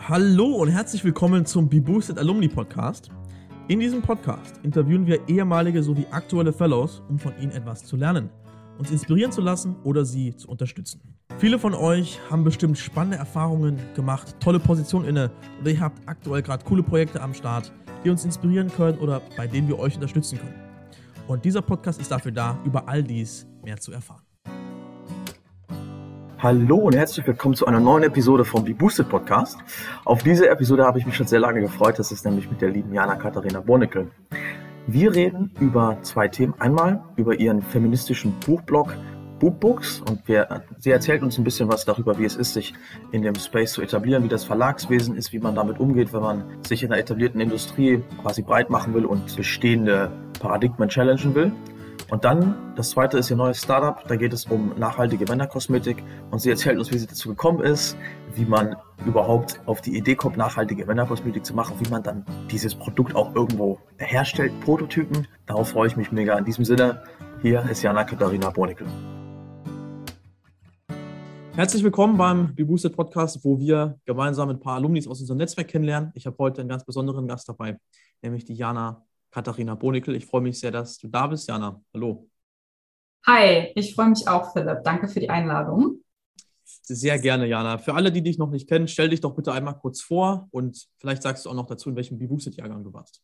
Hallo und herzlich willkommen zum BeBoosted Alumni Podcast. In diesem Podcast interviewen wir ehemalige sowie aktuelle Fellows, um von ihnen etwas zu lernen, uns inspirieren zu lassen oder sie zu unterstützen. Viele von euch haben bestimmt spannende Erfahrungen gemacht, tolle Positionen inne oder ihr habt aktuell gerade coole Projekte am Start, die uns inspirieren können oder bei denen wir euch unterstützen können. Und dieser Podcast ist dafür da, über all dies mehr zu erfahren. Hallo und herzlich willkommen zu einer neuen Episode vom Be Boosted Podcast. Auf diese Episode habe ich mich schon sehr lange gefreut. Das ist nämlich mit der lieben Jana Katharina Bornickel. Wir reden über zwei Themen. Einmal über ihren feministischen Buchblog Bookbooks und wir, sie erzählt uns ein bisschen was darüber, wie es ist, sich in dem Space zu etablieren, wie das Verlagswesen ist, wie man damit umgeht, wenn man sich in einer etablierten Industrie quasi breit machen will und bestehende Paradigmen challengen will. Und dann, das zweite ist ihr neues Startup, da geht es um nachhaltige Männerkosmetik und sie erzählt uns, wie sie dazu gekommen ist, wie man überhaupt auf die Idee kommt, nachhaltige Männerkosmetik zu machen, wie man dann dieses Produkt auch irgendwo herstellt, Prototypen. Darauf freue ich mich mega. In diesem Sinne, hier ist Jana Katharina Bornickel. Herzlich willkommen beim BeBoosted Podcast, wo wir gemeinsam ein paar Alumnis aus unserem Netzwerk kennenlernen. Ich habe heute einen ganz besonderen Gast dabei, nämlich die Jana Katharina Bonickel. Ich freue mich sehr, dass du da bist, Jana. Hallo. Hi, ich freue mich auch, Philipp. Danke für die Einladung. Sehr gerne, Jana. Für alle, die dich noch nicht kennen, stell dich doch bitte einmal kurz vor und vielleicht sagst du auch noch dazu, in welchem Beboosted-Jahrgang du warst.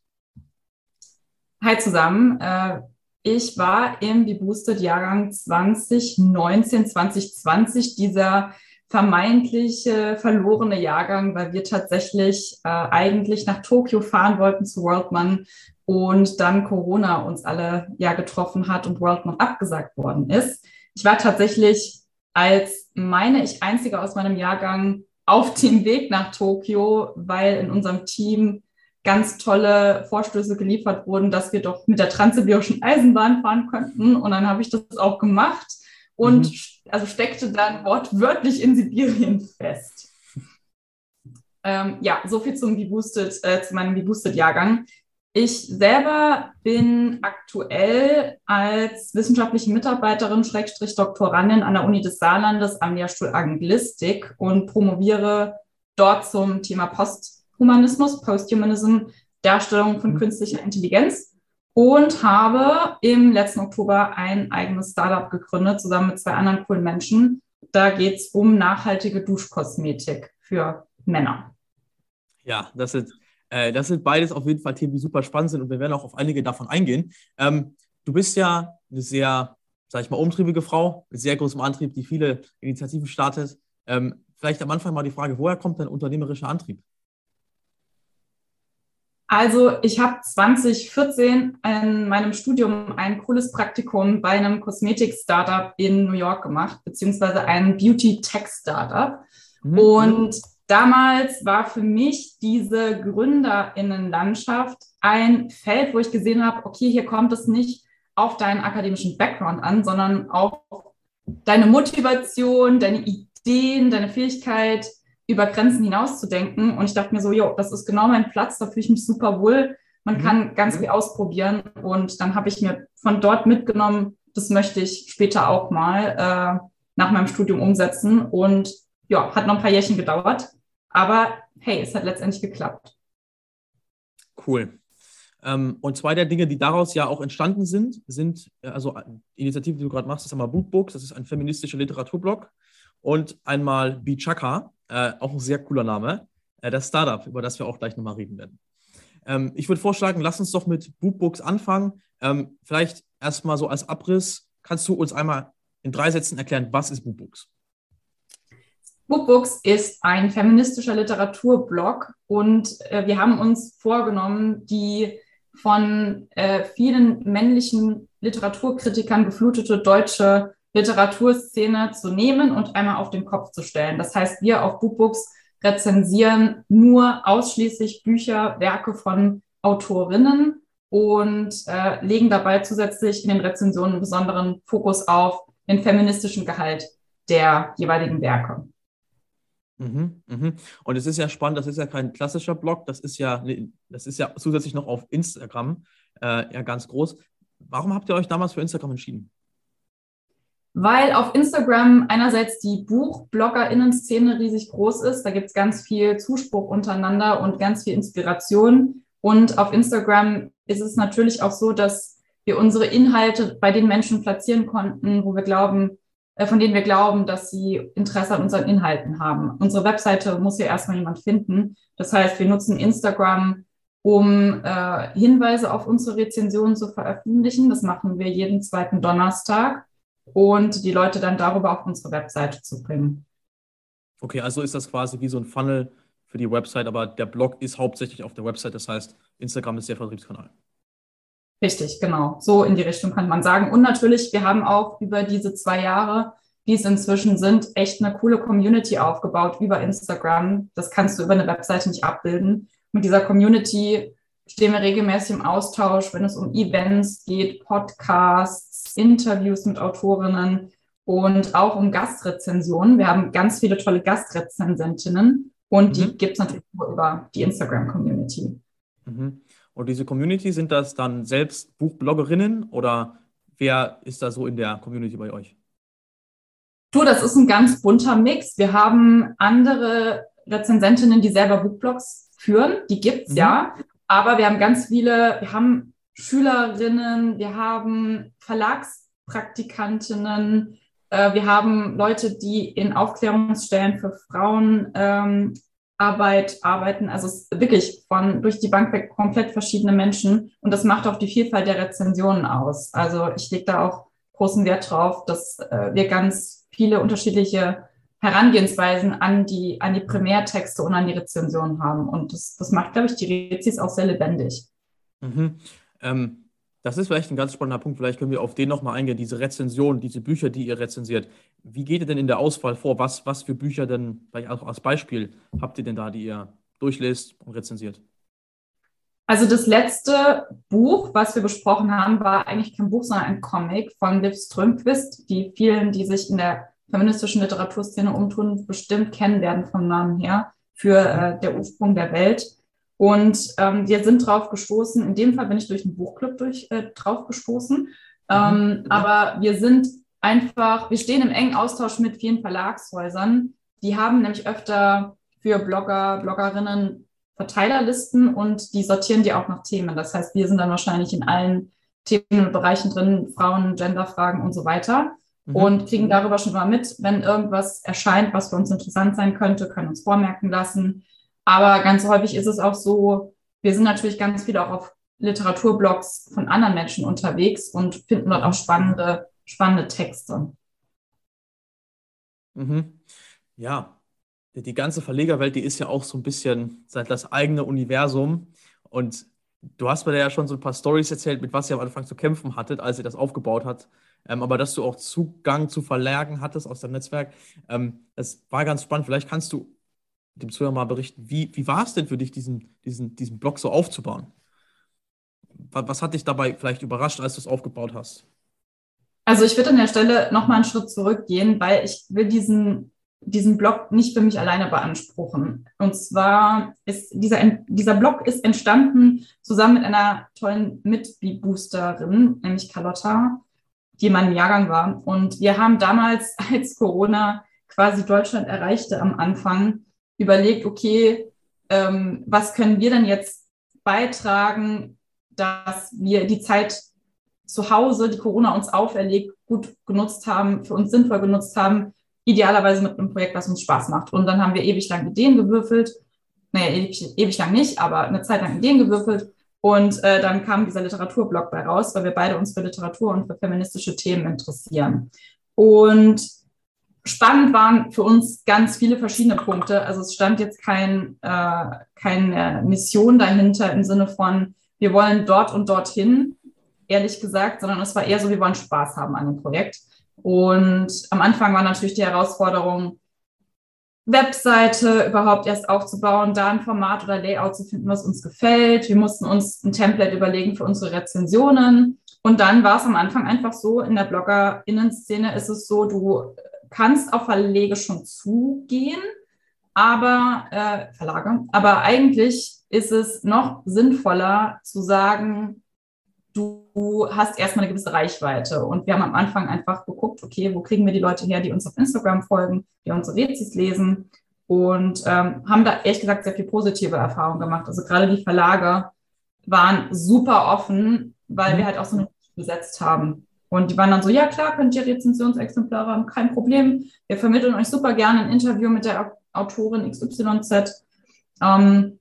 Hi zusammen. Äh, ich war im Beboosted-Jahrgang 2019, 2020, dieser vermeintliche verlorene Jahrgang, weil wir tatsächlich äh, eigentlich nach Tokio fahren wollten zu Worldman und dann Corona uns alle ja getroffen hat und Worldman abgesagt worden ist. Ich war tatsächlich als meine ich einzige aus meinem Jahrgang auf dem Weg nach Tokio, weil in unserem Team ganz tolle Vorstöße geliefert wurden, dass wir doch mit der transsibirischen Eisenbahn fahren könnten. Und dann habe ich das auch gemacht und mhm. also steckte dann wortwörtlich in Sibirien fest. Ähm, ja, so viel zum Geboosted, äh, zu meinem Geboosted-Jahrgang. Ich selber bin aktuell als wissenschaftliche Mitarbeiterin, Schrägstrich Doktorandin an der Uni des Saarlandes am Lehrstuhl Anglistik und promoviere dort zum Thema Posthumanismus, Posthumanism, Darstellung von mhm. künstlicher Intelligenz und habe im letzten Oktober ein eigenes Startup gegründet, zusammen mit zwei anderen coolen Menschen. Da geht es um nachhaltige Duschkosmetik für Männer. Ja, das sind äh, das sind beides auf jeden Fall Themen, die super spannend sind und wir werden auch auf einige davon eingehen. Ähm, du bist ja eine sehr, sag ich mal, umtriebige Frau mit sehr großem Antrieb, die viele Initiativen startet. Ähm, vielleicht am Anfang mal die Frage, woher kommt dein unternehmerischer Antrieb? Also ich habe 2014 in meinem Studium ein cooles Praktikum bei einem Kosmetik-Startup in New York gemacht, beziehungsweise ein Beauty-Tech-Startup. Mhm. Und Damals war für mich diese Gründerinnenlandschaft ein Feld, wo ich gesehen habe, okay, hier kommt es nicht auf deinen akademischen Background an, sondern auf deine Motivation, deine Ideen, deine Fähigkeit, über Grenzen hinaus zu denken. Und ich dachte mir so, jo, das ist genau mein Platz, da fühle ich mich super wohl. Man mhm. kann ganz viel ausprobieren. Und dann habe ich mir von dort mitgenommen, das möchte ich später auch mal äh, nach meinem Studium umsetzen. Und ja, hat noch ein paar Jährchen gedauert. Aber hey, es hat letztendlich geklappt. Cool. Ähm, und zwei der Dinge, die daraus ja auch entstanden sind, sind, äh, also Initiative, die du gerade machst, ist einmal Bootbooks, das ist ein feministischer Literaturblog. Und einmal Bichaka, äh, auch ein sehr cooler Name, äh, das Startup, über das wir auch gleich nochmal reden werden. Ähm, ich würde vorschlagen, lass uns doch mit Bootbooks anfangen. Ähm, vielleicht erstmal so als Abriss, kannst du uns einmal in drei Sätzen erklären, was ist Bootbooks? Bookbooks ist ein feministischer Literaturblog und äh, wir haben uns vorgenommen, die von äh, vielen männlichen Literaturkritikern geflutete deutsche Literaturszene zu nehmen und einmal auf den Kopf zu stellen. Das heißt, wir auf Bookbooks rezensieren nur ausschließlich Bücher, Werke von Autorinnen und äh, legen dabei zusätzlich in den Rezensionen einen besonderen Fokus auf den feministischen Gehalt der jeweiligen Werke. Mhm, mhm. Und es ist ja spannend, das ist ja kein klassischer Blog, das ist ja, das ist ja zusätzlich noch auf Instagram äh, ja ganz groß. Warum habt ihr euch damals für Instagram entschieden? Weil auf Instagram einerseits die Buchbloggerinnen-Szene riesig groß ist. Da gibt es ganz viel Zuspruch untereinander und ganz viel Inspiration. Und auf Instagram ist es natürlich auch so, dass wir unsere Inhalte bei den Menschen platzieren konnten, wo wir glauben, von denen wir glauben, dass sie Interesse an unseren Inhalten haben. Unsere Webseite muss ja erstmal jemand finden. Das heißt, wir nutzen Instagram, um äh, Hinweise auf unsere Rezensionen zu veröffentlichen. Das machen wir jeden zweiten Donnerstag und die Leute dann darüber auf unsere Webseite zu bringen. Okay, also ist das quasi wie so ein Funnel für die Website, aber der Blog ist hauptsächlich auf der Website. Das heißt, Instagram ist der Vertriebskanal. Richtig, genau. So in die Richtung kann man sagen. Und natürlich, wir haben auch über diese zwei Jahre, die es inzwischen sind, echt eine coole Community aufgebaut über Instagram. Das kannst du über eine Webseite nicht abbilden. Mit dieser Community stehen wir regelmäßig im Austausch, wenn es um Events geht, Podcasts, Interviews mit Autorinnen und auch um Gastrezensionen. Wir haben ganz viele tolle Gastrezensentinnen und mhm. die gibt es natürlich nur über die Instagram-Community. Mhm. Und diese Community, sind das dann selbst Buchbloggerinnen oder wer ist da so in der Community bei euch? Du, das ist ein ganz bunter Mix. Wir haben andere Rezensentinnen, die selber Buchblogs führen. Die gibt's mhm. ja. Aber wir haben ganz viele, wir haben Schülerinnen, wir haben Verlagspraktikantinnen, äh, wir haben Leute, die in Aufklärungsstellen für Frauen ähm, Arbeit arbeiten. Also wirklich von durch die Bank weg komplett verschiedene Menschen und das macht auch die Vielfalt der Rezensionen aus. Also ich lege da auch großen Wert drauf, dass äh, wir ganz viele unterschiedliche Herangehensweisen an die, an die Primärtexte und an die Rezensionen haben. Und das, das macht, glaube ich, die Rezis auch sehr lebendig. Mhm. Ähm, das ist vielleicht ein ganz spannender Punkt. Vielleicht können wir auf den nochmal eingehen. Diese Rezensionen, diese Bücher, die ihr rezensiert. Wie geht ihr denn in der Auswahl vor? Was, was für Bücher denn, vielleicht auch als Beispiel, habt ihr denn da, die ihr durchlest und rezensiert? Also das letzte Buch, was wir besprochen haben, war eigentlich kein Buch, sondern ein Comic von Liv Strömquist, die vielen, die sich in der feministischen Literaturszene umtun, bestimmt kennen werden vom Namen her, für äh, der Ursprung der Welt. Und ähm, wir sind drauf gestoßen, in dem Fall bin ich durch einen Buchclub durch, äh, drauf gestoßen. Ähm, mhm. Aber wir sind einfach, wir stehen im engen Austausch mit vielen Verlagshäusern. Die haben nämlich öfter für Blogger, Bloggerinnen Verteilerlisten und die sortieren die auch nach Themen. Das heißt, wir sind dann wahrscheinlich in allen Themen und Bereichen drin, Frauen, Genderfragen und so weiter mhm. und kriegen darüber schon mal mit, wenn irgendwas erscheint, was für uns interessant sein könnte, können uns vormerken lassen. Aber ganz häufig ist es auch so, wir sind natürlich ganz viel auch auf Literaturblogs von anderen Menschen unterwegs und finden dort auch spannende, spannende Texte. Mhm. Ja, die ganze Verlegerwelt, die ist ja auch so ein bisschen das eigene Universum. Und du hast mir ja schon so ein paar Stories erzählt, mit was ihr am Anfang zu kämpfen hattet, als ihr das aufgebaut habt. Ähm, aber dass du auch Zugang zu Verlagen hattest aus deinem Netzwerk, ähm, das war ganz spannend. Vielleicht kannst du dem Zuhörer mal berichten, wie, wie war es denn für dich, diesen, diesen, diesen Blog so aufzubauen? Was, was hat dich dabei vielleicht überrascht, als du es aufgebaut hast? Also ich würde an der Stelle nochmal einen Schritt zurückgehen, weil ich will diesen, diesen Blog nicht für mich alleine beanspruchen. Und zwar ist dieser, dieser Blog ist entstanden zusammen mit einer tollen Mitboosterin, nämlich Carlotta, die in meinem Jahrgang war. Und wir haben damals, als Corona quasi Deutschland erreichte am Anfang, überlegt, okay, ähm, was können wir denn jetzt beitragen, dass wir die Zeit zu Hause, die Corona uns auferlegt, gut genutzt haben, für uns sinnvoll genutzt haben, idealerweise mit einem Projekt, was uns Spaß macht. Und dann haben wir ewig lang Ideen gewürfelt, naja, ewig, ewig lang nicht, aber eine Zeit lang Ideen gewürfelt. Und äh, dann kam dieser Literaturblog bei raus, weil wir beide uns für Literatur und für feministische Themen interessieren. Und spannend waren für uns ganz viele verschiedene Punkte. Also es stand jetzt kein, äh, keine Mission dahinter im Sinne von, wir wollen dort und dorthin, ehrlich gesagt, sondern es war eher so, wir wollen Spaß haben an dem Projekt. Und am Anfang war natürlich die Herausforderung, Webseite überhaupt erst aufzubauen, da ein Format oder Layout zu finden, was uns gefällt. Wir mussten uns ein Template überlegen für unsere Rezensionen. Und dann war es am Anfang einfach so, in der BloggerInnen-Szene ist es so, du kannst auf Verlege schon zugehen, aber äh, Verlage, aber eigentlich ist es noch sinnvoller zu sagen, du hast erstmal eine gewisse Reichweite. Und wir haben am Anfang einfach geguckt, okay, wo kriegen wir die Leute her, die uns auf Instagram folgen, die unsere Rezis lesen und ähm, haben da ehrlich gesagt sehr viel positive Erfahrungen gemacht. Also gerade die Verlage waren super offen, weil wir mhm. halt auch so eine besetzt haben. Und die waren dann so, ja klar, könnt ihr Rezensionsexemplare haben, kein Problem. Wir vermitteln euch super gerne ein Interview mit der Autorin XYZ. Ähm,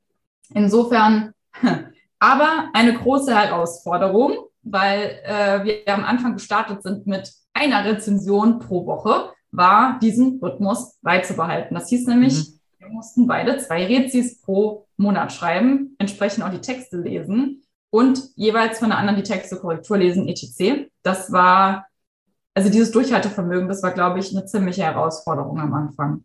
insofern, aber eine große Herausforderung, weil äh, wir am Anfang gestartet sind mit einer Rezension pro Woche, war diesen Rhythmus beizubehalten. Das hieß nämlich, mhm. wir mussten beide zwei Rezis pro Monat schreiben, entsprechend auch die Texte lesen und jeweils von der anderen die Texte Korrektur lesen, etc. Das war, also dieses Durchhaltevermögen, das war, glaube ich, eine ziemliche Herausforderung am Anfang.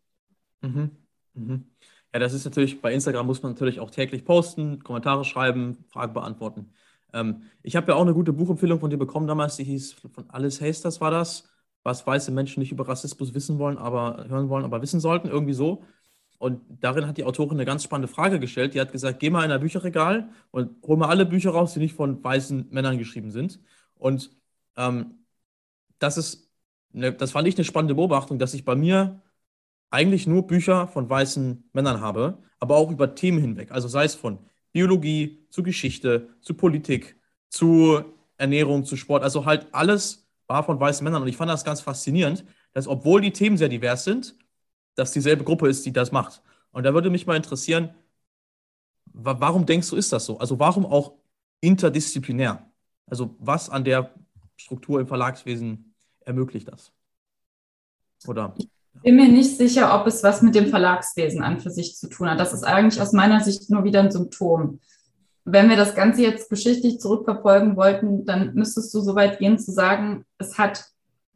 Mhm. Mhm. Ja, das ist natürlich, bei Instagram muss man natürlich auch täglich posten, Kommentare schreiben, Fragen beantworten. Ähm, ich habe ja auch eine gute Buchempfehlung von dir bekommen damals, die hieß von Alice Hasters war das, was weiße Menschen nicht über Rassismus wissen wollen, aber hören wollen, aber wissen sollten, irgendwie so. Und darin hat die Autorin eine ganz spannende Frage gestellt. Die hat gesagt, geh mal in ein Bücherregal und hol mal alle Bücher raus, die nicht von weißen Männern geschrieben sind. Und ähm, das ist, eine, das fand ich eine spannende Beobachtung, dass ich bei mir eigentlich nur Bücher von weißen Männern habe, aber auch über Themen hinweg. Also sei es von Biologie zu Geschichte, zu Politik, zu Ernährung, zu Sport. Also halt alles war von weißen Männern. Und ich fand das ganz faszinierend, dass obwohl die Themen sehr divers sind, dass dieselbe Gruppe ist, die das macht. Und da würde mich mal interessieren, warum denkst du, ist das so? Also warum auch interdisziplinär? Also was an der Struktur im Verlagswesen ermöglicht das? Oder? Ich bin mir nicht sicher, ob es was mit dem Verlagswesen an für sich zu tun hat. Das ist eigentlich aus meiner Sicht nur wieder ein Symptom. Wenn wir das Ganze jetzt geschichtlich zurückverfolgen wollten, dann müsstest du so weit gehen zu sagen, es hat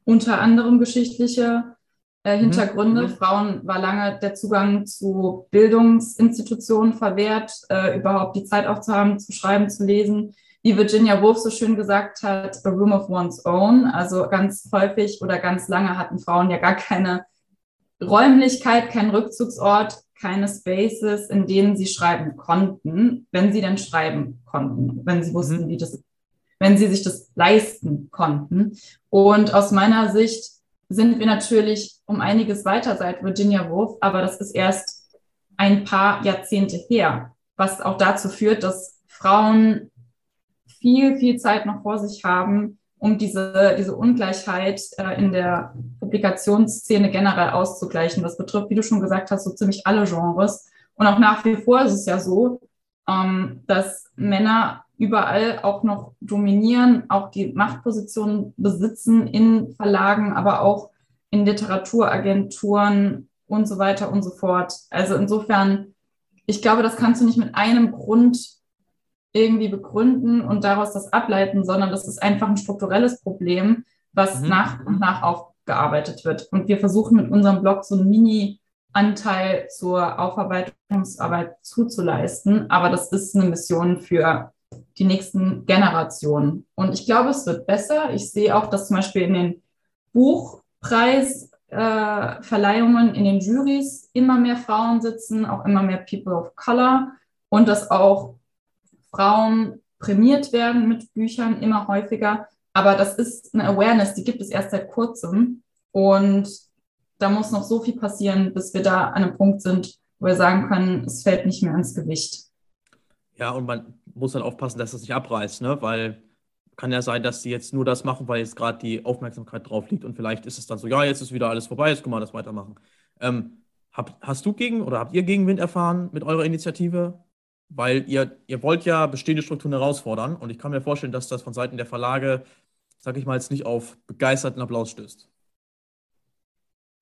unter anderem geschichtliche äh, mhm. Hintergründe. Mhm. Frauen war lange der Zugang zu Bildungsinstitutionen verwehrt, äh, überhaupt die Zeit auch zu haben, zu schreiben, zu lesen. Wie Virginia Woolf so schön gesagt hat, a room of one's own. Also ganz häufig oder ganz lange hatten Frauen ja gar keine Räumlichkeit, keinen Rückzugsort, keine Spaces, in denen sie schreiben konnten, wenn sie denn schreiben konnten, wenn sie wussten, mhm. wie das, wenn sie sich das leisten konnten. Und aus meiner Sicht sind wir natürlich um einiges weiter seit Virginia Woolf, aber das ist erst ein paar Jahrzehnte her, was auch dazu führt, dass Frauen viel, viel Zeit noch vor sich haben, um diese, diese Ungleichheit äh, in der Publikationsszene generell auszugleichen. Das betrifft, wie du schon gesagt hast, so ziemlich alle Genres. Und auch nach wie vor ist es ja so, ähm, dass Männer überall auch noch dominieren, auch die Machtpositionen besitzen in Verlagen, aber auch in Literaturagenturen und so weiter und so fort. Also insofern, ich glaube, das kannst du nicht mit einem Grund irgendwie begründen und daraus das ableiten, sondern das ist einfach ein strukturelles Problem, was mhm. nach und nach aufgearbeitet wird. Und wir versuchen mit unserem Blog so einen Mini-Anteil zur Aufarbeitungsarbeit zuzuleisten. Aber das ist eine Mission für die nächsten Generationen. Und ich glaube, es wird besser. Ich sehe auch, dass zum Beispiel in den Buchpreisverleihungen, äh, in den Juries immer mehr Frauen sitzen, auch immer mehr People of Color und dass auch Frauen prämiert werden mit Büchern immer häufiger. Aber das ist eine Awareness, die gibt es erst seit kurzem. Und da muss noch so viel passieren, bis wir da an einem Punkt sind, wo wir sagen können, es fällt nicht mehr ins Gewicht. Ja, und man muss dann aufpassen, dass das nicht abreißt, ne? Weil kann ja sein, dass sie jetzt nur das machen, weil jetzt gerade die Aufmerksamkeit drauf liegt und vielleicht ist es dann so, ja, jetzt ist wieder alles vorbei, jetzt können wir das weitermachen. Ähm, hab, hast du gegen oder habt ihr Gegenwind erfahren mit eurer Initiative? Weil ihr, ihr wollt ja bestehende Strukturen herausfordern und ich kann mir vorstellen, dass das von Seiten der Verlage, sag ich mal, jetzt nicht auf begeisterten Applaus stößt.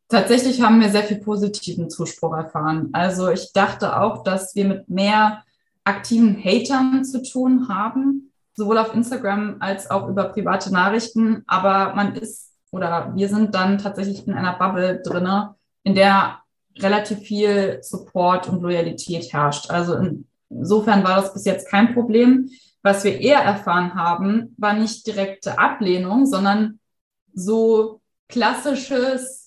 Tatsächlich haben wir sehr viel positiven Zuspruch erfahren. Also ich dachte auch, dass wir mit mehr aktiven Hatern zu tun haben, sowohl auf Instagram als auch über private Nachrichten. Aber man ist oder wir sind dann tatsächlich in einer Bubble drinne, in der relativ viel Support und Loyalität herrscht. Also insofern war das bis jetzt kein Problem. Was wir eher erfahren haben, war nicht direkte Ablehnung, sondern so klassisches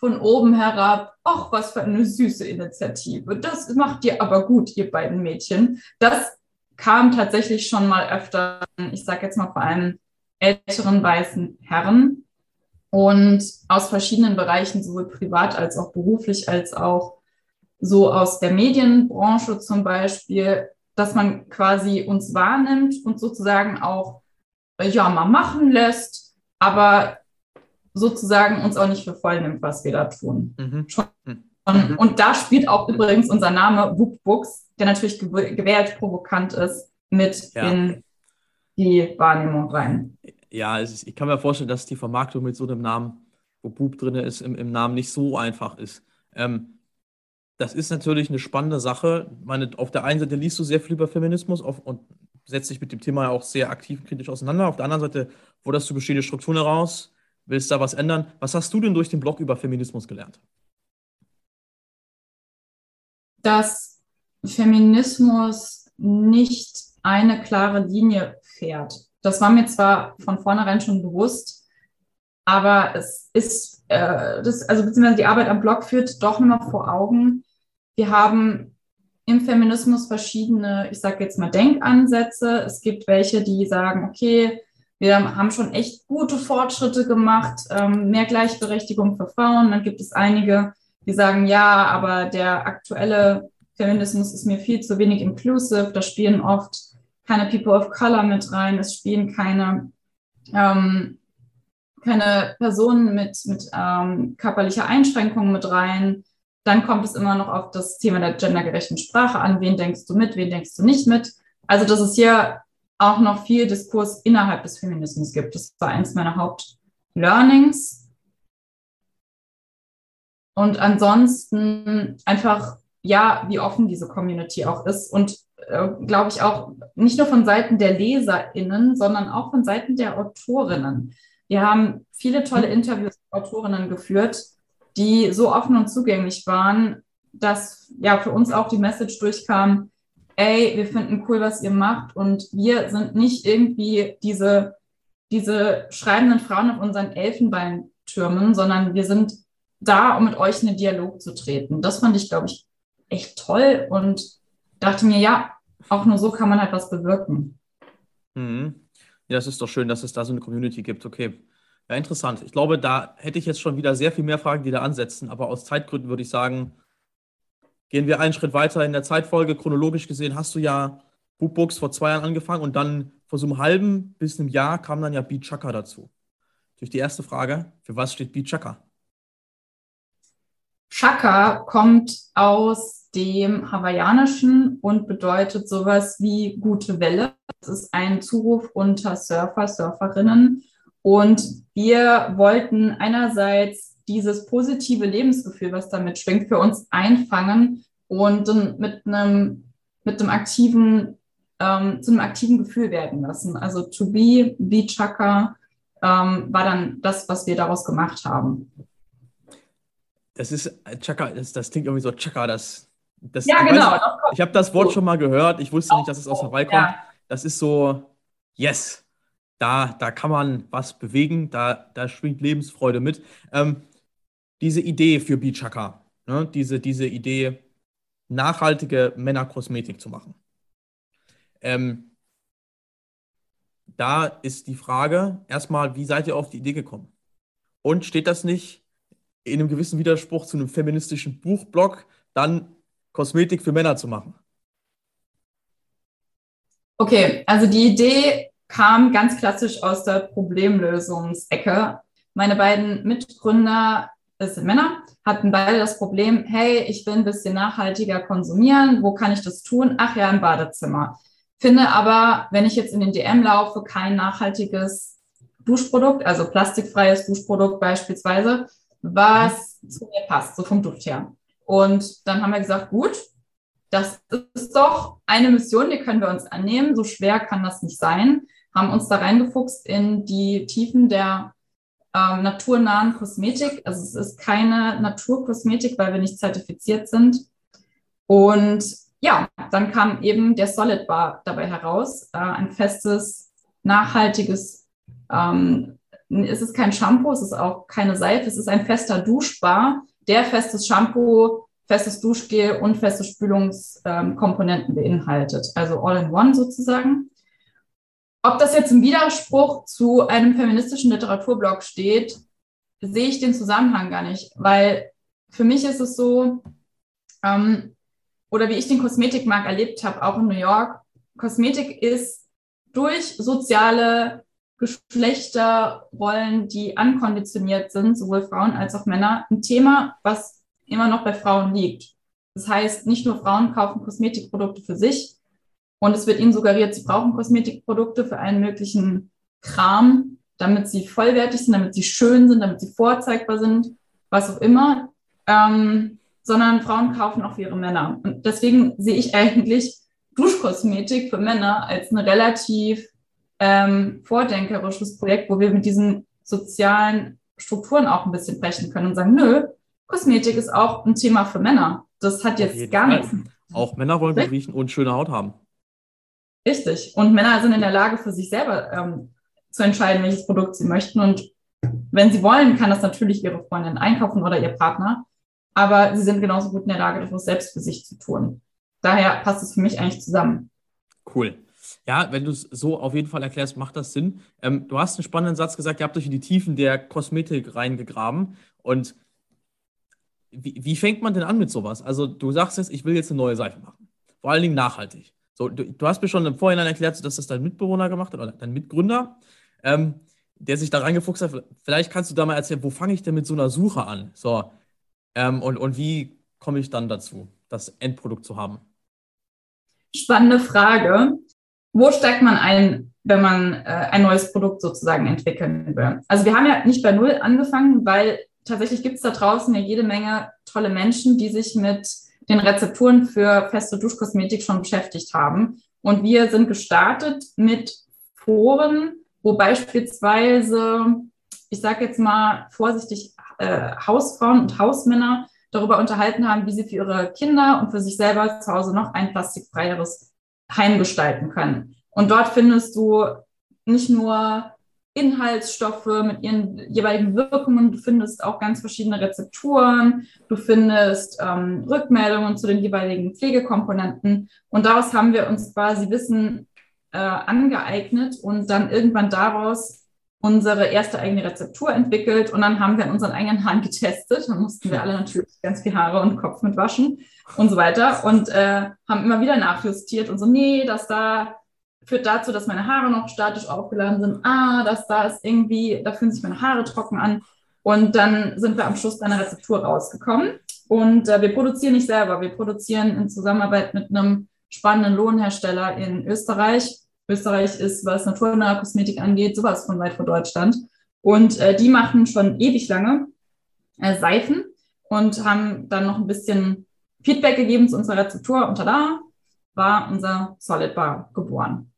von oben herab, ach, was für eine süße Initiative. Das macht ihr aber gut, ihr beiden Mädchen. Das kam tatsächlich schon mal öfter, ich sage jetzt mal vor allem älteren weißen Herren und aus verschiedenen Bereichen, sowohl privat als auch beruflich, als auch so aus der Medienbranche zum Beispiel, dass man quasi uns wahrnimmt und sozusagen auch ja mal machen lässt, aber sozusagen uns auch nicht für voll nimmt, was wir da tun. Mhm. Und, mhm. und, da spielt auch übrigens unser Name Book Books, der natürlich gewählt provokant ist, mit ja. in die Wahrnehmung rein. Ja, ist, ich kann mir vorstellen, dass die Vermarktung mit so einem Namen, wo Bub drin ist, im, im Namen nicht so einfach ist. Ähm, das ist natürlich eine spannende Sache. Meine, auf der einen Seite liest du sehr viel über Feminismus auf, und setzt dich mit dem Thema auch sehr aktiv und kritisch auseinander. Auf der anderen Seite forderst du bestehende Strukturen heraus, willst da was ändern. Was hast du denn durch den Blog über Feminismus gelernt? Dass Feminismus nicht eine klare Linie fährt. Das war mir zwar von vornherein schon bewusst, aber es ist, äh, das, also beziehungsweise die Arbeit am Blog führt doch nochmal vor Augen, wir haben im Feminismus verschiedene, ich sage jetzt mal, Denkansätze. Es gibt welche, die sagen, okay, wir haben schon echt gute Fortschritte gemacht, ähm, mehr Gleichberechtigung für Frauen. Dann gibt es einige, die sagen, ja, aber der aktuelle Feminismus ist mir viel zu wenig inclusive. Da spielen oft keine People of Color mit rein. Es spielen keine, ähm, keine Personen mit, mit ähm, körperlicher Einschränkung mit rein. Dann kommt es immer noch auf das Thema der gendergerechten Sprache an. Wen denkst du mit, wen denkst du nicht mit? Also, dass es hier auch noch viel Diskurs innerhalb des Feminismus gibt. Das war eins meiner Hauptlearnings. Und ansonsten einfach, ja, wie offen diese Community auch ist. Und äh, glaube ich auch nicht nur von Seiten der LeserInnen, sondern auch von Seiten der Autorinnen. Wir haben viele tolle Interviews mit Autorinnen geführt die so offen und zugänglich waren, dass ja für uns auch die Message durchkam, ey, wir finden cool, was ihr macht und wir sind nicht irgendwie diese, diese schreibenden Frauen auf unseren Elfenbeintürmen, sondern wir sind da, um mit euch in den Dialog zu treten. Das fand ich, glaube ich, echt toll und dachte mir, ja, auch nur so kann man halt was bewirken. Mhm. Ja, das ist doch schön, dass es da so eine Community gibt. Okay. Ja, interessant. Ich glaube, da hätte ich jetzt schon wieder sehr viel mehr Fragen, die da ansetzen, aber aus Zeitgründen würde ich sagen, gehen wir einen Schritt weiter in der Zeitfolge. Chronologisch gesehen hast du ja Bookbooks vor zwei Jahren angefangen und dann vor so einem halben bis einem Jahr kam dann ja Beat Chaka dazu. Durch die erste Frage, für was steht Beat Chaka? Chaka kommt aus dem Hawaiianischen und bedeutet sowas wie gute Welle. Das ist ein Zuruf unter Surfer, Surferinnen und wir wollten einerseits dieses positive Lebensgefühl, was damit schwingt, für uns einfangen und mit einem, mit einem aktiven, ähm, zu einem aktiven Gefühl werden lassen. Also to be, be Chaka ähm, war dann das, was wir daraus gemacht haben. Das ist Chaka, das, das klingt irgendwie so Chaka, das. das ja, genau. Weiß, ich habe das Wort schon mal gehört. Ich wusste nicht, dass es aus Hawaii kommt. Ja. Das ist so, yes, da, da kann man was bewegen, da, da schwingt Lebensfreude mit. Ähm, diese Idee für Bichaka, ne, diese, diese Idee, nachhaltige Männerkosmetik zu machen. Ähm, da ist die Frage, erstmal, wie seid ihr auf die Idee gekommen? Und steht das nicht in einem gewissen Widerspruch zu einem feministischen Buchblog, dann Kosmetik für Männer zu machen? Okay, also die Idee kam ganz klassisch aus der Problemlösungsecke. Meine beiden Mitgründer, das sind Männer, hatten beide das Problem, hey, ich will ein bisschen nachhaltiger konsumieren, wo kann ich das tun? Ach ja, im Badezimmer. Finde aber, wenn ich jetzt in den DM laufe, kein nachhaltiges Duschprodukt, also plastikfreies Duschprodukt beispielsweise, was zu mir passt, so vom Duft her. Und dann haben wir gesagt, gut, das ist doch eine Mission, die können wir uns annehmen. So schwer kann das nicht sein haben uns da reingefuchst in die Tiefen der ähm, naturnahen Kosmetik. Also es ist keine Naturkosmetik, weil wir nicht zertifiziert sind. Und ja, dann kam eben der Solid Bar dabei heraus, äh, ein festes, nachhaltiges, ähm, es ist kein Shampoo, es ist auch keine Seife, es ist ein fester Duschbar, der festes Shampoo festes Duschgel und feste Spülungskomponenten beinhaltet. Also all in one sozusagen. Ob das jetzt im Widerspruch zu einem feministischen Literaturblog steht, sehe ich den Zusammenhang gar nicht, weil für mich ist es so, ähm, oder wie ich den Kosmetikmarkt erlebt habe, auch in New York, Kosmetik ist durch soziale Geschlechterrollen, die ankonditioniert sind, sowohl Frauen als auch Männer, ein Thema, was immer noch bei Frauen liegt. Das heißt, nicht nur Frauen kaufen Kosmetikprodukte für sich und es wird ihnen suggeriert, sie brauchen Kosmetikprodukte für allen möglichen Kram, damit sie vollwertig sind, damit sie schön sind, damit sie vorzeigbar sind, was auch immer, ähm, sondern Frauen kaufen auch für ihre Männer. Und deswegen sehe ich eigentlich Duschkosmetik für Männer als ein relativ ähm, vordenkerisches Projekt, wo wir mit diesen sozialen Strukturen auch ein bisschen brechen können und sagen, nö, Kosmetik ist auch ein Thema für Männer. Das hat jetzt gar nichts. Auch Männer wollen gut riechen und schöne Haut haben. Richtig. Und Männer sind in der Lage, für sich selber ähm, zu entscheiden, welches Produkt sie möchten. Und wenn sie wollen, kann das natürlich ihre Freundin einkaufen oder ihr Partner. Aber sie sind genauso gut in der Lage, das selbst für sich zu tun. Daher passt es für mich eigentlich zusammen. Cool. Ja, wenn du es so auf jeden Fall erklärst, macht das Sinn. Ähm, du hast einen spannenden Satz gesagt, ihr habt euch in die Tiefen der Kosmetik reingegraben. Und wie, wie fängt man denn an mit sowas? Also, du sagst jetzt, ich will jetzt eine neue Seife machen. Vor allen Dingen nachhaltig. So, du, du hast mir schon im Vorhinein erklärt, dass das dein Mitbewohner gemacht hat oder dein Mitgründer, ähm, der sich da reingefuchst hat. Vielleicht kannst du da mal erzählen, wo fange ich denn mit so einer Suche an? So, ähm, und, und wie komme ich dann dazu, das Endprodukt zu haben? Spannende Frage. Wo steigt man ein, wenn man äh, ein neues Produkt sozusagen entwickeln will? Also wir haben ja nicht bei Null angefangen, weil tatsächlich gibt es da draußen ja jede Menge tolle Menschen, die sich mit den Rezepturen für feste Duschkosmetik schon beschäftigt haben. Und wir sind gestartet mit Foren, wo beispielsweise, ich sage jetzt mal vorsichtig, äh, Hausfrauen und Hausmänner darüber unterhalten haben, wie sie für ihre Kinder und für sich selber zu Hause noch ein plastikfreieres Heim gestalten können. Und dort findest du nicht nur Inhaltsstoffe mit ihren jeweiligen Wirkungen, du findest auch ganz verschiedene Rezepturen, du findest ähm, Rückmeldungen zu den jeweiligen Pflegekomponenten. Und daraus haben wir uns quasi Wissen äh, angeeignet und dann irgendwann daraus unsere erste eigene Rezeptur entwickelt und dann haben wir unseren eigenen Haaren getestet. Dann mussten wir alle natürlich ganz viel Haare und Kopf mit waschen und so weiter und äh, haben immer wieder nachjustiert und so, nee, das da führt dazu, dass meine Haare noch statisch aufgeladen sind. Ah, das da ist irgendwie, da fühlen sich meine Haare trocken an. Und dann sind wir am Schluss bei einer Rezeptur rausgekommen. Und äh, wir produzieren nicht selber, wir produzieren in Zusammenarbeit mit einem spannenden Lohnhersteller in Österreich Österreich ist, was naturnahe Kosmetik angeht, sowas von weit vor Deutschland. Und äh, die machen schon ewig lange äh, Seifen und haben dann noch ein bisschen Feedback gegeben zu unserer Rezeptur. Und tada, war unser Solid Bar geboren.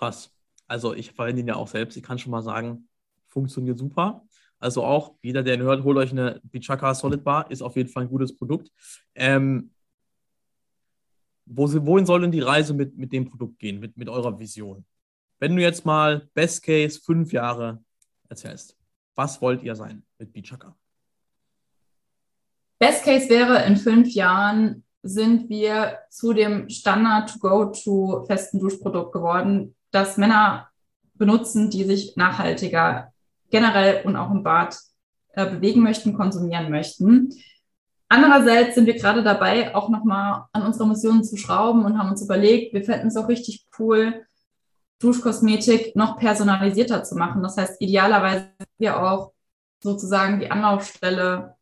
Krass. Also ich verwende ihn ja auch selbst. Ich kann schon mal sagen, funktioniert super. Also auch, jeder, der ihn hört, holt euch eine Bichaka Solid Bar, ist auf jeden Fall ein gutes Produkt. Ähm, wo, wohin soll denn die Reise mit, mit dem Produkt gehen, mit, mit eurer Vision? Wenn du jetzt mal Best Case fünf Jahre erzählst, was wollt ihr sein mit Bichaka? Best Case wäre, in fünf Jahren sind wir zu dem Standard-to-go-to festen Duschprodukt geworden, das Männer benutzen, die sich nachhaltiger generell und auch im Bad äh, bewegen möchten, konsumieren möchten. Andererseits sind wir gerade dabei, auch nochmal an unserer Mission zu schrauben und haben uns überlegt, wir fänden es auch richtig cool, Duschkosmetik noch personalisierter zu machen. Das heißt, idealerweise wir auch sozusagen die Anlaufstelle,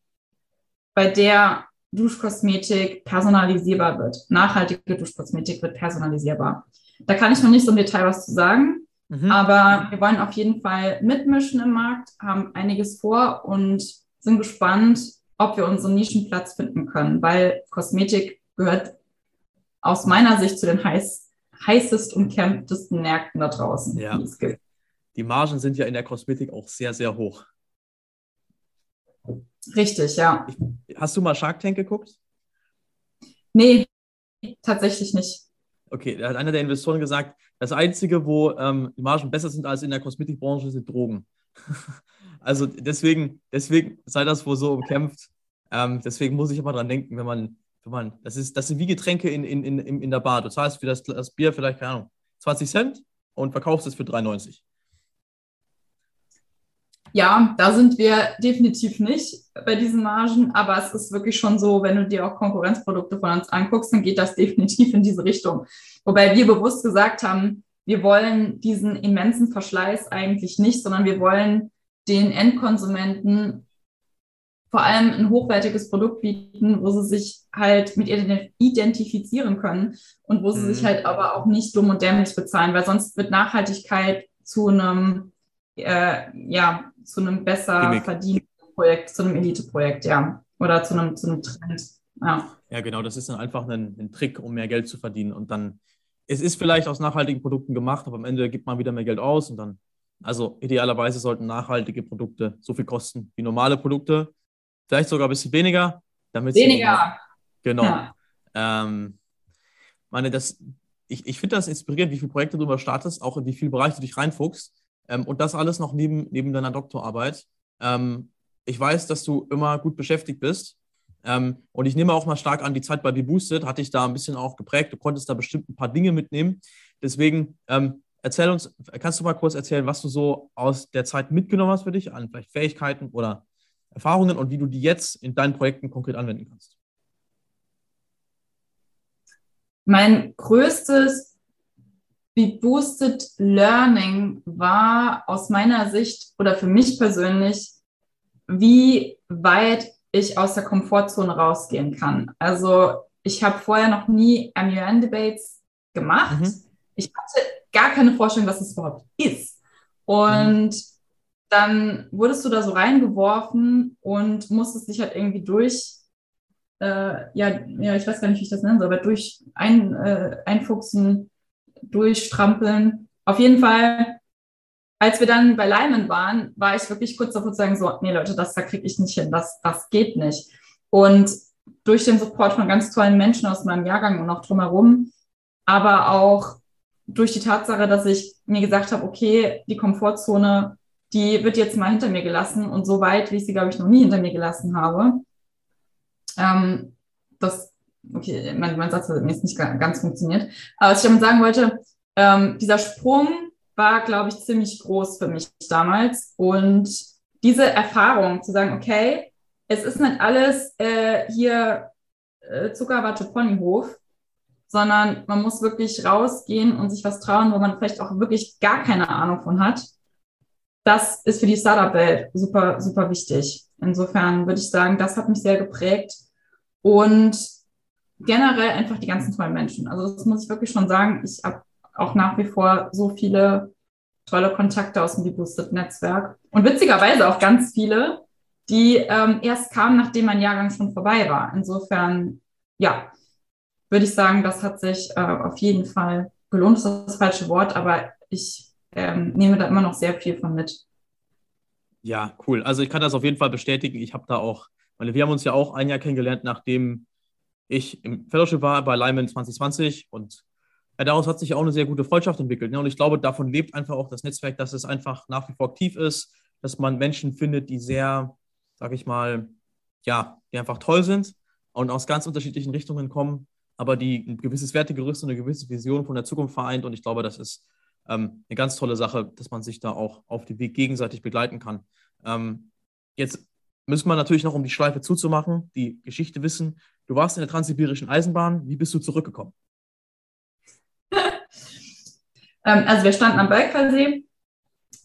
bei der Duschkosmetik personalisierbar wird. Nachhaltige Duschkosmetik wird personalisierbar. Da kann ich noch nicht so im Detail was zu sagen, mhm. aber wir wollen auf jeden Fall mitmischen im Markt, haben einiges vor und sind gespannt, ob wir unseren Nischenplatz finden können, weil Kosmetik gehört aus meiner Sicht zu den heiß, heißest und kämpftesten Märkten da draußen, ja. die es gibt. Die Margen sind ja in der Kosmetik auch sehr, sehr hoch. Richtig, ja. Hast du mal Shark Tank geguckt? Nee, tatsächlich nicht. Okay, da hat einer der Investoren gesagt, das Einzige, wo ähm, die Margen besser sind als in der Kosmetikbranche, sind Drogen. Also deswegen, deswegen sei das wohl so umkämpft. Ähm, deswegen muss ich immer dran denken, wenn man, wenn man, das ist, das sind wie Getränke in, in, in, in der Bar. Du zahlst für das, das Bier vielleicht, keine Ahnung, 20 Cent und verkaufst es für 3,90. Ja, da sind wir definitiv nicht bei diesen Margen, aber es ist wirklich schon so, wenn du dir auch Konkurrenzprodukte von uns anguckst, dann geht das definitiv in diese Richtung. Wobei wir bewusst gesagt haben, wir wollen diesen immensen Verschleiß eigentlich nicht, sondern wir wollen den Endkonsumenten vor allem ein hochwertiges Produkt bieten, wo sie sich halt mit identifizieren können und wo sie mhm. sich halt aber auch nicht dumm und dämlich bezahlen, weil sonst wird Nachhaltigkeit zu einem, äh, ja, zu einem besser verdienten Projekt, zu einem Elite-Projekt, ja, oder zu einem, zu einem Trend. Ja. ja, genau, das ist dann einfach ein, ein Trick, um mehr Geld zu verdienen und dann, es ist vielleicht aus nachhaltigen Produkten gemacht, aber am Ende gibt man wieder mehr Geld aus und dann also idealerweise sollten nachhaltige Produkte so viel kosten wie normale Produkte, vielleicht sogar ein bisschen weniger. Damit weniger. genau. Ja. Ähm, meine, das, ich, ich finde das inspirierend, wie viele Projekte du immer startest, auch in wie viele Bereiche du dich reinfuchst. Ähm, und das alles noch neben, neben deiner Doktorarbeit. Ähm, ich weiß, dass du immer gut beschäftigt bist. Ähm, und ich nehme auch mal stark an, die Zeit bei Boosted hat dich da ein bisschen auch geprägt. Du konntest da bestimmt ein paar Dinge mitnehmen. Deswegen ähm, erzähl uns, kannst du mal kurz erzählen, was du so aus der Zeit mitgenommen hast für dich, an vielleicht Fähigkeiten oder Erfahrungen und wie du die jetzt in deinen Projekten konkret anwenden kannst? Mein größtes Boosted Learning war aus meiner Sicht oder für mich persönlich, wie weit ich aus der Komfortzone rausgehen kann. Also ich habe vorher noch nie MUN-Debates gemacht. Mhm. Ich hatte gar keine Vorstellung, was es überhaupt ist. Und mhm. dann wurdest du da so reingeworfen und musstest dich halt irgendwie durch, äh, ja, ja, ich weiß gar nicht, wie ich das nennen soll, aber durch ein, äh, einfuchsen, durchstrampeln. Auf jeden Fall, als wir dann bei Lyman waren, war ich wirklich kurz davor zu sagen, so, nee Leute, das da kriege ich nicht hin, das, das geht nicht. Und durch den Support von ganz tollen Menschen aus meinem Jahrgang und auch drumherum, aber auch durch die Tatsache, dass ich mir gesagt habe, okay, die Komfortzone, die wird jetzt mal hinter mir gelassen und so weit, wie ich sie, glaube ich, noch nie hinter mir gelassen habe. Ähm, das, okay, mein, mein Satz hat jetzt nicht ganz funktioniert. Aber was ich damit sagen wollte, ähm, dieser Sprung war, glaube ich, ziemlich groß für mich damals. Und diese Erfahrung zu sagen, okay, es ist nicht alles äh, hier äh, Zuckerwatte Ponyhof, sondern man muss wirklich rausgehen und sich was trauen, wo man vielleicht auch wirklich gar keine Ahnung von hat. Das ist für die Startup-Welt super, super wichtig. Insofern würde ich sagen, das hat mich sehr geprägt und generell einfach die ganzen tollen Menschen. Also das muss ich wirklich schon sagen. Ich habe auch nach wie vor so viele tolle Kontakte aus dem Deboosted-Netzwerk und witzigerweise auch ganz viele, die ähm, erst kamen, nachdem mein Jahrgang schon vorbei war. Insofern, ja, würde ich sagen, das hat sich äh, auf jeden Fall gelohnt. Das ist das falsche Wort, aber ich ähm, nehme da immer noch sehr viel von mit. Ja, cool. Also ich kann das auf jeden Fall bestätigen. Ich habe da auch, weil wir haben uns ja auch ein Jahr kennengelernt, nachdem ich im Fellowship war bei Lyman 2020 und ja, daraus hat sich auch eine sehr gute Freundschaft entwickelt. Ne? Und ich glaube, davon lebt einfach auch das Netzwerk, dass es einfach nach wie vor aktiv ist, dass man Menschen findet, die sehr, sag ich mal, ja, die einfach toll sind und aus ganz unterschiedlichen Richtungen kommen aber die ein gewisses Wertegerüst und eine gewisse Vision von der Zukunft vereint. Und ich glaube, das ist ähm, eine ganz tolle Sache, dass man sich da auch auf dem Weg gegenseitig begleiten kann. Ähm, jetzt müssen wir natürlich noch, um die Schleife zuzumachen, die Geschichte wissen. Du warst in der transsibirischen Eisenbahn. Wie bist du zurückgekommen? Ähm, also wir standen am Balkalsee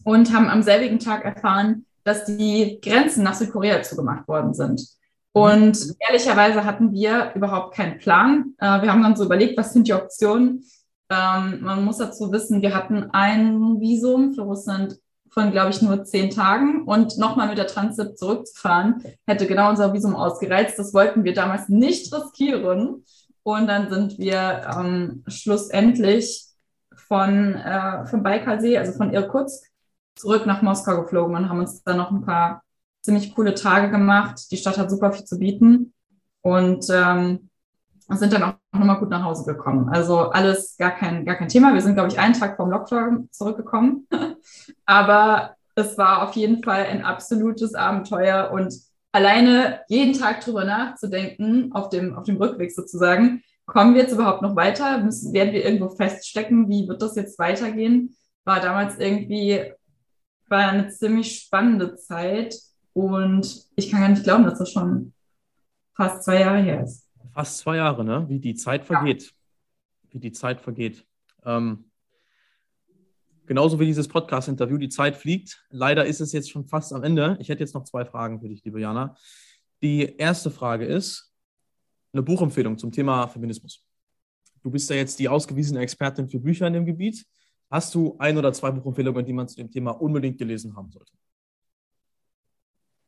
und haben am selbigen Tag erfahren, dass die Grenzen nach Südkorea zugemacht worden sind. Und ehrlicherweise hatten wir überhaupt keinen Plan. Äh, wir haben dann so überlegt, was sind die Optionen? Ähm, man muss dazu wissen, wir hatten ein Visum für Russland von, glaube ich, nur zehn Tagen und nochmal mit der Transit zurückzufahren, hätte genau unser Visum ausgereizt. Das wollten wir damals nicht riskieren. Und dann sind wir ähm, schlussendlich von, äh, vom Baikalsee, also von Irkutsk, zurück nach Moskau geflogen und haben uns dann noch ein paar ziemlich coole Tage gemacht. Die Stadt hat super viel zu bieten und ähm, sind dann auch nochmal gut nach Hause gekommen. Also alles gar kein, gar kein Thema. Wir sind, glaube ich, einen Tag vom Lockdown zurückgekommen. Aber es war auf jeden Fall ein absolutes Abenteuer und alleine jeden Tag drüber nachzudenken, auf dem, auf dem Rückweg sozusagen, kommen wir jetzt überhaupt noch weiter? Müssen, werden wir irgendwo feststecken? Wie wird das jetzt weitergehen? War damals irgendwie, war eine ziemlich spannende Zeit und ich kann gar nicht glauben, dass das schon fast zwei Jahre her ist. Fast zwei Jahre, ne? Wie die Zeit vergeht. Ja. Wie die Zeit vergeht. Ähm, genauso wie dieses Podcast-Interview, die Zeit fliegt. Leider ist es jetzt schon fast am Ende. Ich hätte jetzt noch zwei Fragen für dich, liebe Jana. Die erste Frage ist eine Buchempfehlung zum Thema Feminismus. Du bist ja jetzt die ausgewiesene Expertin für Bücher in dem Gebiet. Hast du ein oder zwei Buchempfehlungen, die man zu dem Thema unbedingt gelesen haben sollte?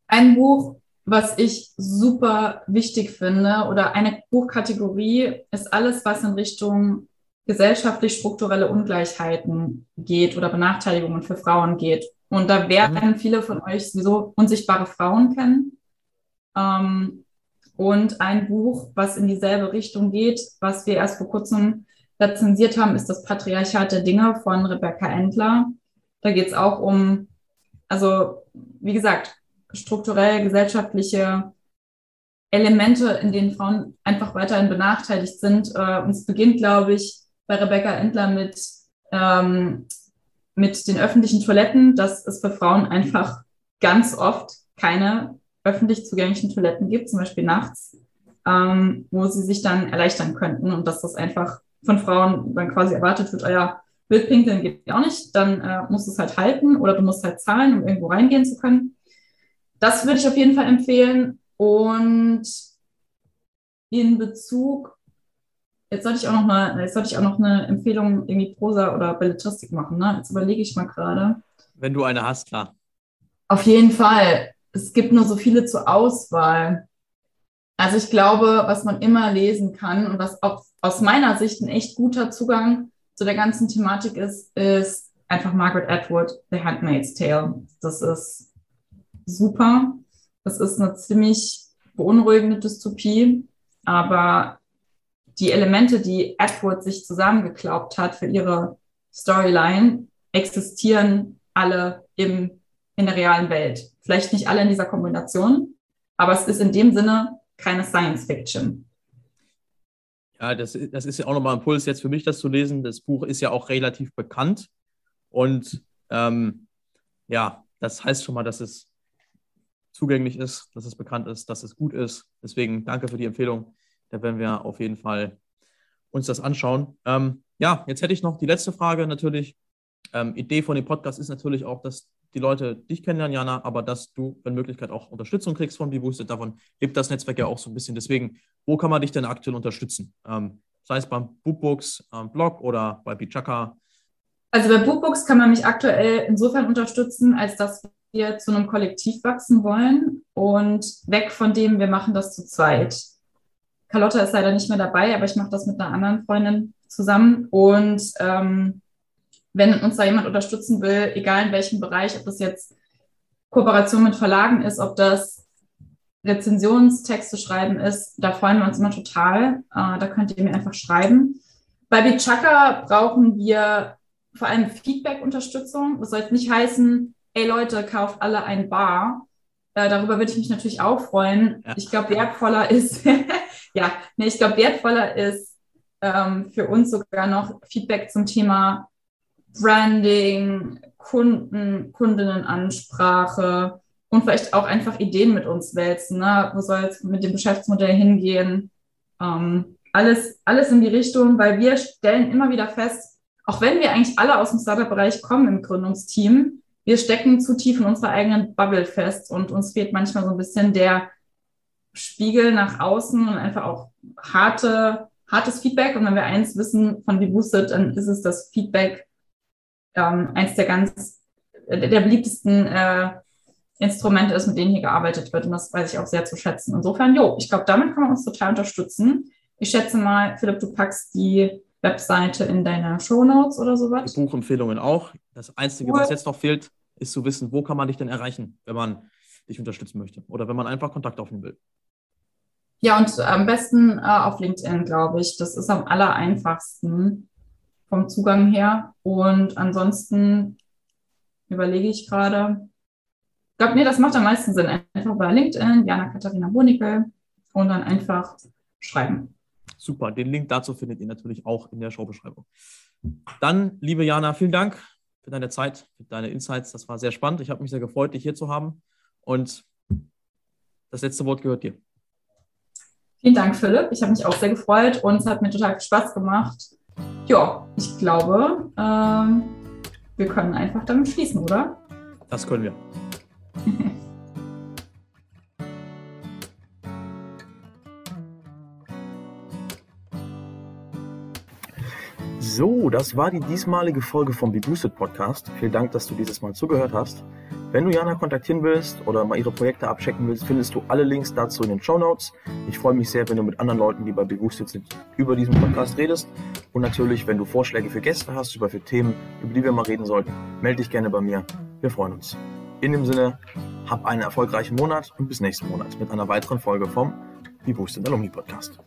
Ein Buch, was ich super wichtig finde, oder eine Buchkategorie ist alles, was in Richtung gesellschaftlich strukturelle Ungleichheiten geht oder Benachteiligungen für Frauen geht. Und da werden mhm. viele von euch sowieso unsichtbare Frauen kennen. Ähm, und ein Buch, was in dieselbe Richtung geht, was wir erst vor kurzem rezensiert haben, ist das Patriarchat der Dinge von Rebecca Endler. Da geht es auch um, also wie gesagt, strukturell gesellschaftliche Elemente, in denen Frauen einfach weiterhin benachteiligt sind. Äh, und es beginnt, glaube ich, bei Rebecca Endler mit, ähm, mit den öffentlichen Toiletten, dass es für Frauen einfach ganz oft keine öffentlich zugänglichen Toiletten gibt, zum Beispiel nachts, ähm, wo sie sich dann erleichtern könnten und dass das einfach von Frauen dann quasi erwartet wird, oh ja, Wildpinkeln geht ja auch nicht, dann äh, musst du es halt halten oder du musst halt zahlen, um irgendwo reingehen zu können. Das würde ich auf jeden Fall empfehlen. Und in Bezug Jetzt sollte ich auch noch mal, jetzt sollte ich auch noch eine Empfehlung irgendwie Prosa oder Belletristik machen. Ne? Jetzt überlege ich mal gerade. Wenn du eine hast, klar. Auf jeden Fall. Es gibt nur so viele zur Auswahl. Also ich glaube, was man immer lesen kann und was auch aus meiner Sicht ein echt guter Zugang zu der ganzen Thematik ist, ist einfach Margaret Atwood, The Handmaid's Tale. Das ist super. Das ist eine ziemlich beunruhigende Dystopie, aber die Elemente, die Atwood sich zusammengeklaubt hat für ihre Storyline, existieren alle im, in der realen Welt. Vielleicht nicht alle in dieser Kombination, aber es ist in dem Sinne keine Science Fiction. Ja, das, das ist ja auch nochmal ein Impuls jetzt für mich, das zu lesen. Das Buch ist ja auch relativ bekannt und ähm, ja, das heißt schon mal, dass es zugänglich ist, dass es bekannt ist, dass es gut ist. Deswegen danke für die Empfehlung. Da werden wir auf jeden Fall uns das anschauen. Ähm, ja, jetzt hätte ich noch die letzte Frage natürlich. Ähm, Idee von dem Podcast ist natürlich auch, dass die Leute dich kennenlernen, Jana, aber dass du, wenn Möglichkeit, auch Unterstützung kriegst von BeBoosted. Davon lebt das Netzwerk ja auch so ein bisschen. Deswegen, wo kann man dich denn aktuell unterstützen? Ähm, sei es beim Bookbooks ähm, Blog oder bei Bichaka. Also bei Bookbooks kann man mich aktuell insofern unterstützen, als dass wir zu einem Kollektiv wachsen wollen und weg von dem, wir machen das zu zweit. Carlotta ist leider nicht mehr dabei, aber ich mache das mit einer anderen Freundin zusammen. Und ähm, wenn uns da jemand unterstützen will, egal in welchem Bereich, ob das jetzt Kooperation mit Verlagen ist, ob das Rezensionstexte schreiben ist, da freuen wir uns immer total. Äh, da könnt ihr mir einfach schreiben. Bei Bichaka brauchen wir vor allem Feedback-Unterstützung. Das soll jetzt nicht heißen, ey Leute, kauft alle ein Bar. Äh, darüber würde ich mich natürlich auch freuen. Ja. Ich glaube, wertvoller ist, ja, nee, ich glaube, wertvoller ist ähm, für uns sogar noch Feedback zum Thema Branding, Kunden, Kundinnenansprache und vielleicht auch einfach Ideen mit uns wälzen. Ne? Wo soll es mit dem Geschäftsmodell hingehen? Ähm, alles, alles in die Richtung, weil wir stellen immer wieder fest, auch wenn wir eigentlich alle aus dem Startup-Bereich kommen im Gründungsteam, wir stecken zu tief in unserer eigenen Bubble fest und uns fehlt manchmal so ein bisschen der Spiegel nach außen und einfach auch harte, hartes Feedback. Und wenn wir eins wissen von Beboosted, dann ist es das Feedback ähm, eins der ganz, der, der beliebtesten äh, Instrumente ist, mit denen hier gearbeitet wird. Und das weiß ich auch sehr zu schätzen. Insofern, jo, ich glaube, damit kann man uns total unterstützen. Ich schätze mal, Philipp, du packst die Webseite in deine Show Notes oder sowas. Die Buchempfehlungen auch. Das Einzige, cool. was jetzt noch fehlt, ist zu wissen, wo kann man dich denn erreichen, wenn man dich unterstützen möchte oder wenn man einfach Kontakt aufnehmen will. Ja, und am besten äh, auf LinkedIn, glaube ich. Das ist am aller einfachsten vom Zugang her. Und ansonsten Überlege ich gerade. Ich glaube, nee, das macht am meisten Sinn. Einfach bei LinkedIn, Jana Katharina Bonickel und dann einfach schreiben. Super, den Link dazu findet ihr natürlich auch in der Showbeschreibung. Dann, liebe Jana, vielen Dank für deine Zeit, für deine Insights. Das war sehr spannend. Ich habe mich sehr gefreut, dich hier zu haben. Und das letzte Wort gehört dir. Vielen Dank, Philipp. Ich habe mich auch sehr gefreut und es hat mir total viel Spaß gemacht. Ja, ich glaube, ähm, wir können einfach damit schließen, oder? Das können wir. So, das war die diesmalige Folge vom Be Boosted Podcast. Vielen Dank, dass du dieses Mal zugehört hast. Wenn du Jana kontaktieren willst oder mal ihre Projekte abchecken willst, findest du alle Links dazu in den Show Notes. Ich freue mich sehr, wenn du mit anderen Leuten, die bei Be Boosted sind, über diesen Podcast redest. Und natürlich, wenn du Vorschläge für Gäste hast, über für Themen, über die wir mal reden sollten, melde dich gerne bei mir. Wir freuen uns. In dem Sinne, hab einen erfolgreichen Monat und bis nächsten Monat mit einer weiteren Folge vom Be Boosted Alumni Podcast.